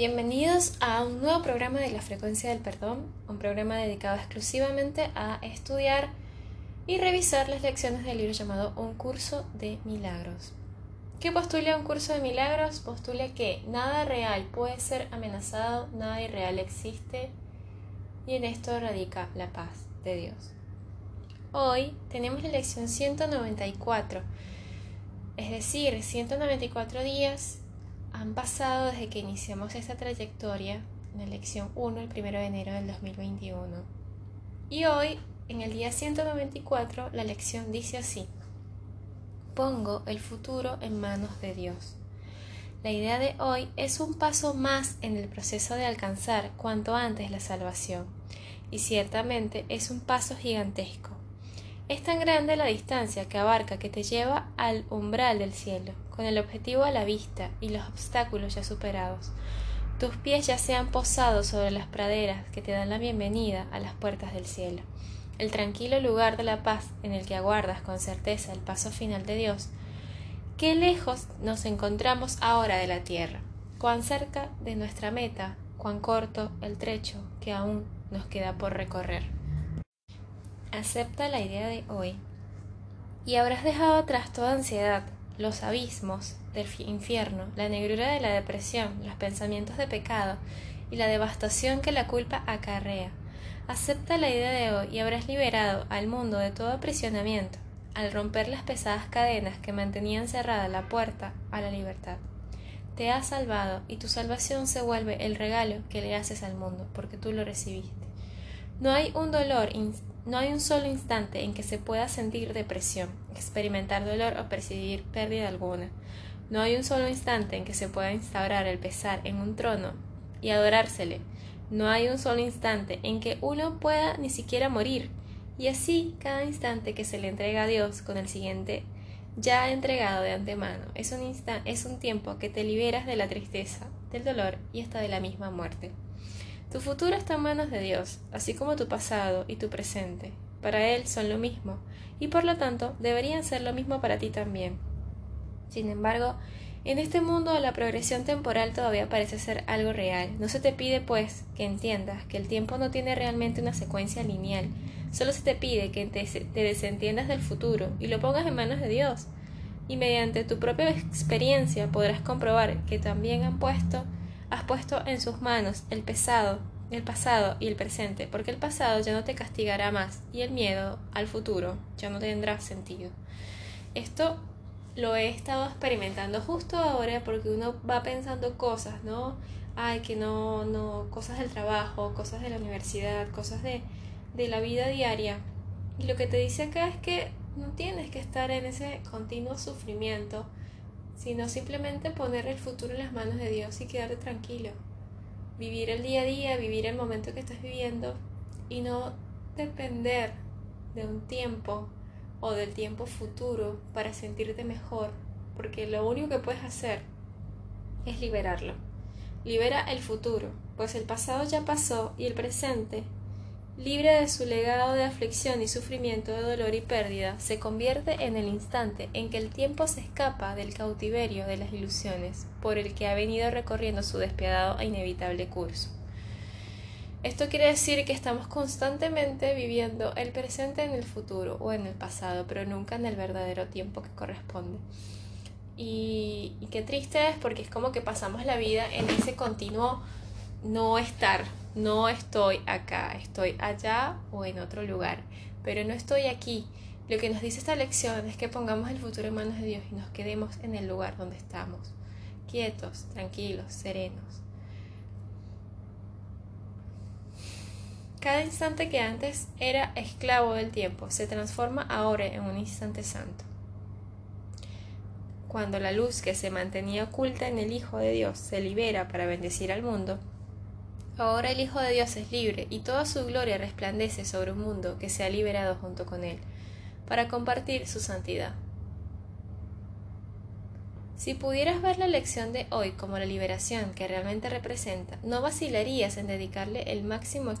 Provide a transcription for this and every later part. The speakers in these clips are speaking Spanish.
Bienvenidos a un nuevo programa de la frecuencia del perdón, un programa dedicado exclusivamente a estudiar y revisar las lecciones del libro llamado Un curso de milagros. ¿Qué postula un curso de milagros? Postula que nada real puede ser amenazado, nada irreal existe y en esto radica la paz de Dios. Hoy tenemos la lección 194, es decir, 194 días han pasado desde que iniciamos esta trayectoria en la lección 1 el 1 de enero del 2021. Y hoy, en el día 194, la lección dice así. Pongo el futuro en manos de Dios. La idea de hoy es un paso más en el proceso de alcanzar cuanto antes la salvación, y ciertamente es un paso gigantesco. Es tan grande la distancia que abarca que te lleva al umbral del cielo, con el objetivo a la vista y los obstáculos ya superados. Tus pies ya se han posado sobre las praderas que te dan la bienvenida a las puertas del cielo. El tranquilo lugar de la paz en el que aguardas con certeza el paso final de Dios. Qué lejos nos encontramos ahora de la tierra, cuán cerca de nuestra meta, cuán corto el trecho que aún nos queda por recorrer. Acepta la idea de hoy y habrás dejado atrás toda ansiedad, los abismos del infierno, la negrura de la depresión, los pensamientos de pecado y la devastación que la culpa acarrea. Acepta la idea de hoy y habrás liberado al mundo de todo aprisionamiento al romper las pesadas cadenas que mantenían cerrada la puerta a la libertad. Te has salvado y tu salvación se vuelve el regalo que le haces al mundo porque tú lo recibiste. No hay un dolor no hay un solo instante en que se pueda sentir depresión, experimentar dolor o percibir pérdida alguna. No hay un solo instante en que se pueda instaurar el pesar en un trono y adorársele. No hay un solo instante en que uno pueda ni siquiera morir. Y así cada instante que se le entrega a Dios con el siguiente ya entregado de antemano es un, es un tiempo que te liberas de la tristeza, del dolor y hasta de la misma muerte. Tu futuro está en manos de Dios, así como tu pasado y tu presente. Para Él son lo mismo, y por lo tanto deberían ser lo mismo para ti también. Sin embargo, en este mundo la progresión temporal todavía parece ser algo real. No se te pide, pues, que entiendas que el tiempo no tiene realmente una secuencia lineal. Solo se te pide que te, desentiendas del futuro y lo pongas en manos de Dios. Y mediante tu propia experiencia podrás comprobar que también han puesto has puesto en sus manos el pesado, el pasado y el presente, porque el pasado ya no te castigará más y el miedo al futuro ya no tendrá sentido. Esto lo he estado experimentando justo ahora porque uno va pensando cosas, ¿no? Ay, que no, no, cosas del trabajo, cosas de la universidad, cosas de, de la vida diaria. Y lo que te dice acá es que no tienes que estar en ese continuo sufrimiento sino simplemente poner el futuro en las manos de Dios y quedarte tranquilo. Vivir el día a día, vivir el momento que estás viviendo y no depender de un tiempo o del tiempo futuro para sentirte mejor, porque lo único que puedes hacer es liberarlo. Libera el futuro, pues el pasado ya pasó y el presente libre de su legado de aflicción y sufrimiento de dolor y pérdida, se convierte en el instante en que el tiempo se escapa del cautiverio de las ilusiones por el que ha venido recorriendo su despiadado e inevitable curso. Esto quiere decir que estamos constantemente viviendo el presente en el futuro o en el pasado, pero nunca en el verdadero tiempo que corresponde. Y, qué triste es porque es como que pasamos la vida en ese continuo no estar, no estoy acá, estoy allá o en otro lugar, pero no estoy aquí. Lo que nos dice esta lección es que pongamos el futuro en manos de Dios y nos quedemos en el lugar donde estamos, quietos, tranquilos, serenos. Cada instante que antes era esclavo del tiempo se transforma ahora en un instante santo. Cuando la luz que se mantenía oculta en el Hijo de Dios se libera para bendecir al mundo, Ahora el Hijo de Dios es libre y toda su gloria resplandece sobre un mundo que se ha liberado junto con él, para compartir su santidad. Si pudieras ver la lección de hoy como la liberación que realmente representa, no vacilarías en dedicarle el máximo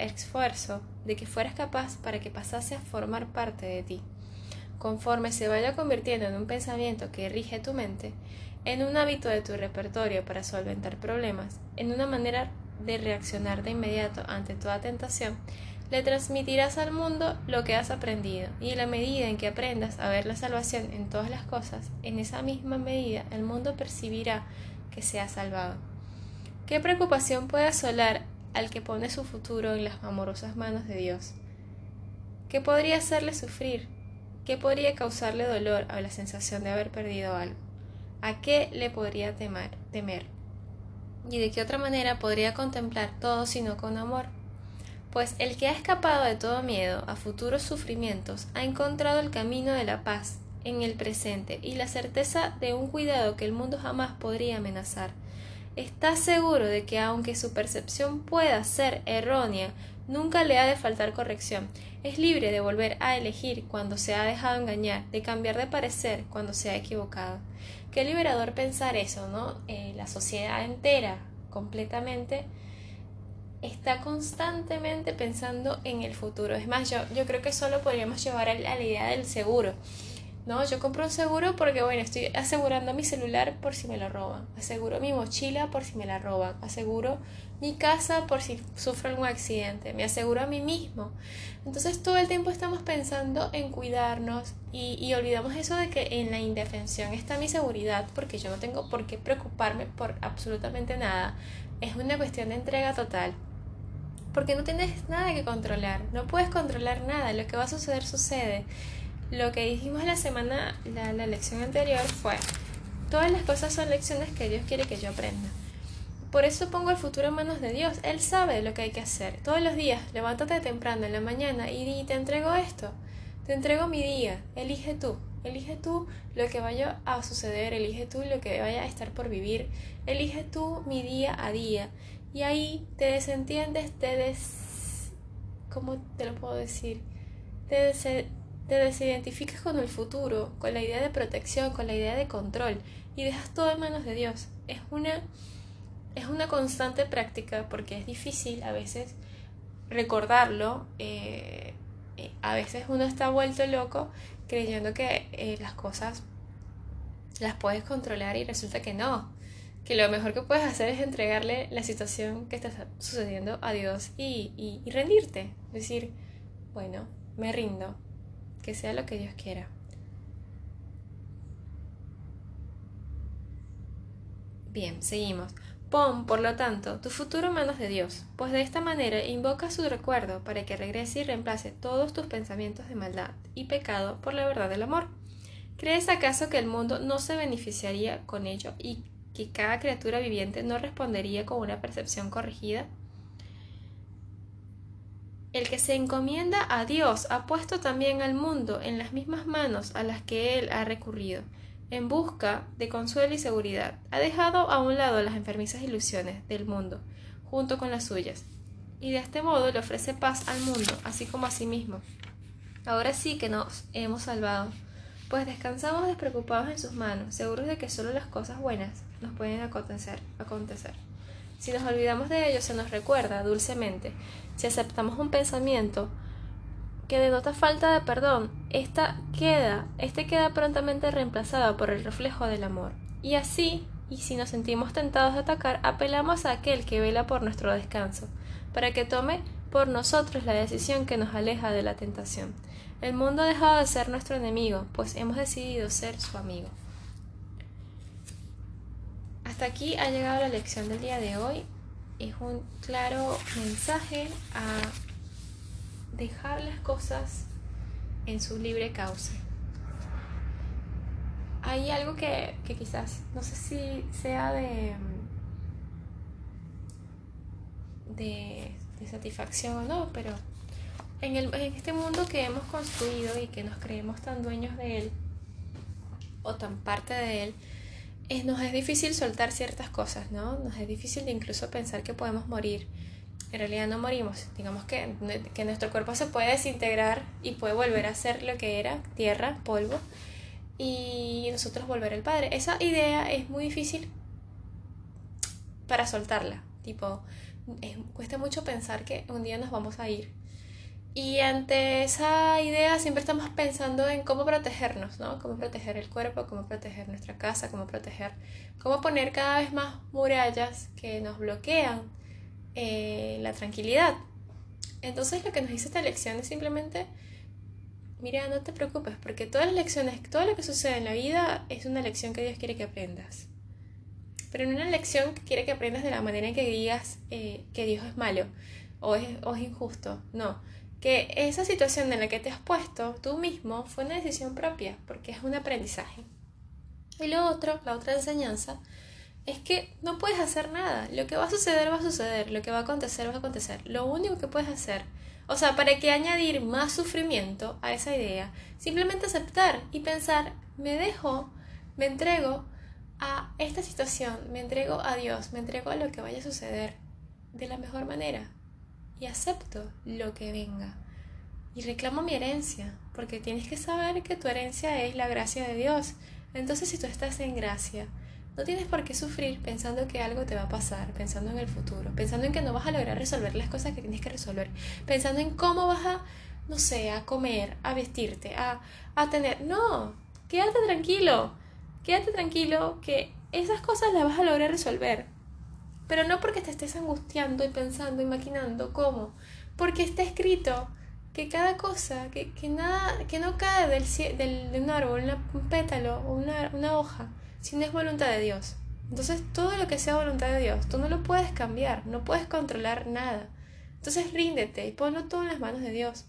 esfuerzo de que fueras capaz para que pasase a formar parte de ti. Conforme se vaya convirtiendo en un pensamiento que rige tu mente, en un hábito de tu repertorio para solventar problemas, en una manera de reaccionar de inmediato ante toda tentación, le transmitirás al mundo lo que has aprendido, y en la medida en que aprendas a ver la salvación en todas las cosas, en esa misma medida el mundo percibirá que se ha salvado. ¿Qué preocupación puede asolar al que pone su futuro en las amorosas manos de Dios? ¿Qué podría hacerle sufrir? ¿Qué podría causarle dolor a la sensación de haber perdido algo? ¿A qué le podría temer? temer? ¿Y de qué otra manera podría contemplar todo sino con amor? Pues el que ha escapado de todo miedo a futuros sufrimientos ha encontrado el camino de la paz en el presente y la certeza de un cuidado que el mundo jamás podría amenazar. Está seguro de que aunque su percepción pueda ser errónea, nunca le ha de faltar corrección. Es libre de volver a elegir cuando se ha dejado engañar, de cambiar de parecer cuando se ha equivocado. Qué liberador pensar eso, ¿no? Eh, la sociedad entera, completamente, está constantemente pensando en el futuro. Es más, yo, yo creo que solo podríamos llevar a la idea del seguro. No, yo compro un seguro porque, bueno, estoy asegurando mi celular por si me lo roban, aseguro mi mochila por si me la roban, aseguro mi casa por si sufro algún accidente, me aseguro a mí mismo. Entonces todo el tiempo estamos pensando en cuidarnos y, y olvidamos eso de que en la indefensión está mi seguridad porque yo no tengo por qué preocuparme por absolutamente nada. Es una cuestión de entrega total. Porque no tienes nada que controlar, no puedes controlar nada, lo que va a suceder sucede. Lo que dijimos la semana, la, la lección anterior fue, todas las cosas son lecciones que Dios quiere que yo aprenda. Por eso pongo el futuro en manos de Dios. Él sabe lo que hay que hacer. Todos los días, levántate temprano en la mañana y, te entrego esto. Te entrego mi día. Elige tú. Elige tú lo que vaya a suceder. Elige tú lo que vaya a estar por vivir. Elige tú mi día a día. Y ahí te desentiendes, te des... ¿Cómo te lo puedo decir? Te, te desidentificas con el futuro, con la idea de protección, con la idea de control y dejas todo en manos de Dios. Es una es una constante práctica porque es difícil a veces recordarlo. Eh, eh, a veces uno está vuelto loco creyendo que eh, las cosas las puedes controlar y resulta que no. Que lo mejor que puedes hacer es entregarle la situación que está sucediendo a Dios y, y rendirte. Decir, bueno, me rindo, que sea lo que Dios quiera. Bien, seguimos. Pon, por lo tanto, tu futuro en manos de Dios, pues de esta manera invoca su recuerdo para que regrese y reemplace todos tus pensamientos de maldad y pecado por la verdad del amor. ¿Crees acaso que el mundo no se beneficiaría con ello y que cada criatura viviente no respondería con una percepción corregida? El que se encomienda a Dios ha puesto también al mundo en las mismas manos a las que Él ha recurrido en busca de consuelo y seguridad, ha dejado a un lado las enfermizas ilusiones del mundo, junto con las suyas, y de este modo le ofrece paz al mundo, así como a sí mismo. Ahora sí que nos hemos salvado, pues descansamos despreocupados en sus manos, seguros de que solo las cosas buenas nos pueden acontecer. acontecer. Si nos olvidamos de ello, se nos recuerda dulcemente. Si aceptamos un pensamiento, que denota falta de perdón, esta queda, este queda prontamente reemplazado por el reflejo del amor. Y así, y si nos sentimos tentados de atacar, apelamos a aquel que vela por nuestro descanso, para que tome por nosotros la decisión que nos aleja de la tentación. El mundo ha dejado de ser nuestro enemigo, pues hemos decidido ser su amigo. Hasta aquí ha llegado la lección del día de hoy. Es un claro mensaje a dejar las cosas en su libre cauce. Hay algo que, quizás, no sé si sea de, de, satisfacción o no, pero en, el, en este mundo que hemos construido y que nos creemos tan dueños de él, o tan parte de él, nos es difícil soltar ciertas cosas, ¿no? Nos es difícil incluso pensar que podemos morir en realidad no morimos. Digamos que, que nuestro cuerpo se puede desintegrar y puede volver a ser lo que era, tierra, polvo, y nosotros volver al Padre. Esa idea es muy difícil para soltarla. Tipo, cuesta mucho pensar que un día nos vamos a ir. Y ante esa idea siempre estamos pensando en cómo protegernos, ¿no? Cómo proteger el cuerpo, cómo proteger nuestra casa, cómo proteger, cómo poner cada vez más murallas que nos bloquean eh, la tranquilidad. Entonces lo que nos dice esta lección es simplemente, mira, no te preocupes, porque todas las lecciones, todo lo que sucede en la vida es una lección que Dios quiere que aprendas. Pero no una lección que quiere que aprendas de la manera en que digas eh, que Dios es malo o es injusto. No que esa situación en la que te has puesto tú mismo fue una decisión propia, porque es un aprendizaje. Y lo otro, la otra enseñanza, es que no puedes hacer nada. Lo que va a suceder va a suceder, lo que va a acontecer va a acontecer. Lo único que puedes hacer, o sea, para que añadir más sufrimiento a esa idea, simplemente aceptar y pensar, me dejo, me entrego a esta situación, me entrego a Dios, me entrego a lo que vaya a suceder de la mejor manera, y acepto lo que venga. Y reclamo mi herencia, porque tienes que saber que tu herencia es la gracia de Dios. Entonces si tú estás en gracia, no tienes por qué sufrir pensando que algo te va a pasar, pensando en el futuro, pensando en que no vas a lograr resolver las cosas que tienes que resolver, pensando en cómo vas a, no sé, a comer, a vestirte, a, a tener... No, quédate tranquilo, quédate tranquilo que esas cosas las vas a lograr resolver. Pero no porque te estés angustiando y pensando y maquinando cómo, porque está escrito que cada cosa, que, que nada, que no cae del, del, de un árbol, un pétalo o una, una hoja, sino es voluntad de Dios. Entonces todo lo que sea voluntad de Dios, tú no lo puedes cambiar, no puedes controlar nada. Entonces ríndete y ponlo todo en las manos de Dios.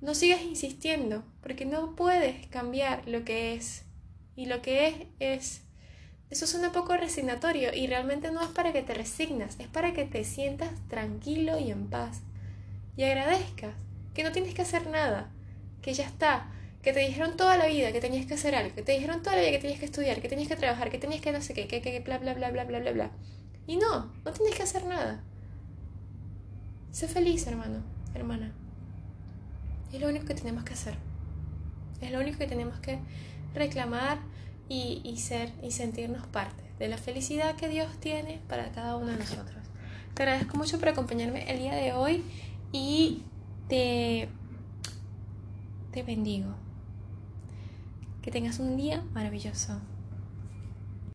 No sigas insistiendo, porque no puedes cambiar lo que es. Y lo que es es eso suena poco resignatorio y realmente no es para que te resignas, es para que te sientas tranquilo y en paz. Y agradezcas que no tienes que hacer nada, que ya está, que te dijeron toda la vida que tenías que hacer algo, que te dijeron toda la vida que tenías que estudiar, que tenías que trabajar, que tenías que no sé qué, que, que bla, bla, bla, bla, bla, bla, bla. Y no, no tienes que hacer nada. Sé feliz, hermano, hermana. Es lo único que tenemos que hacer. Es lo único que tenemos que reclamar y, ser y sentirnos parte de la felicidad que Dios tiene para cada uno de nosotros. Te agradezco mucho por acompañarme el día de hoy y te, te bendigo. Que tengas un día maravilloso.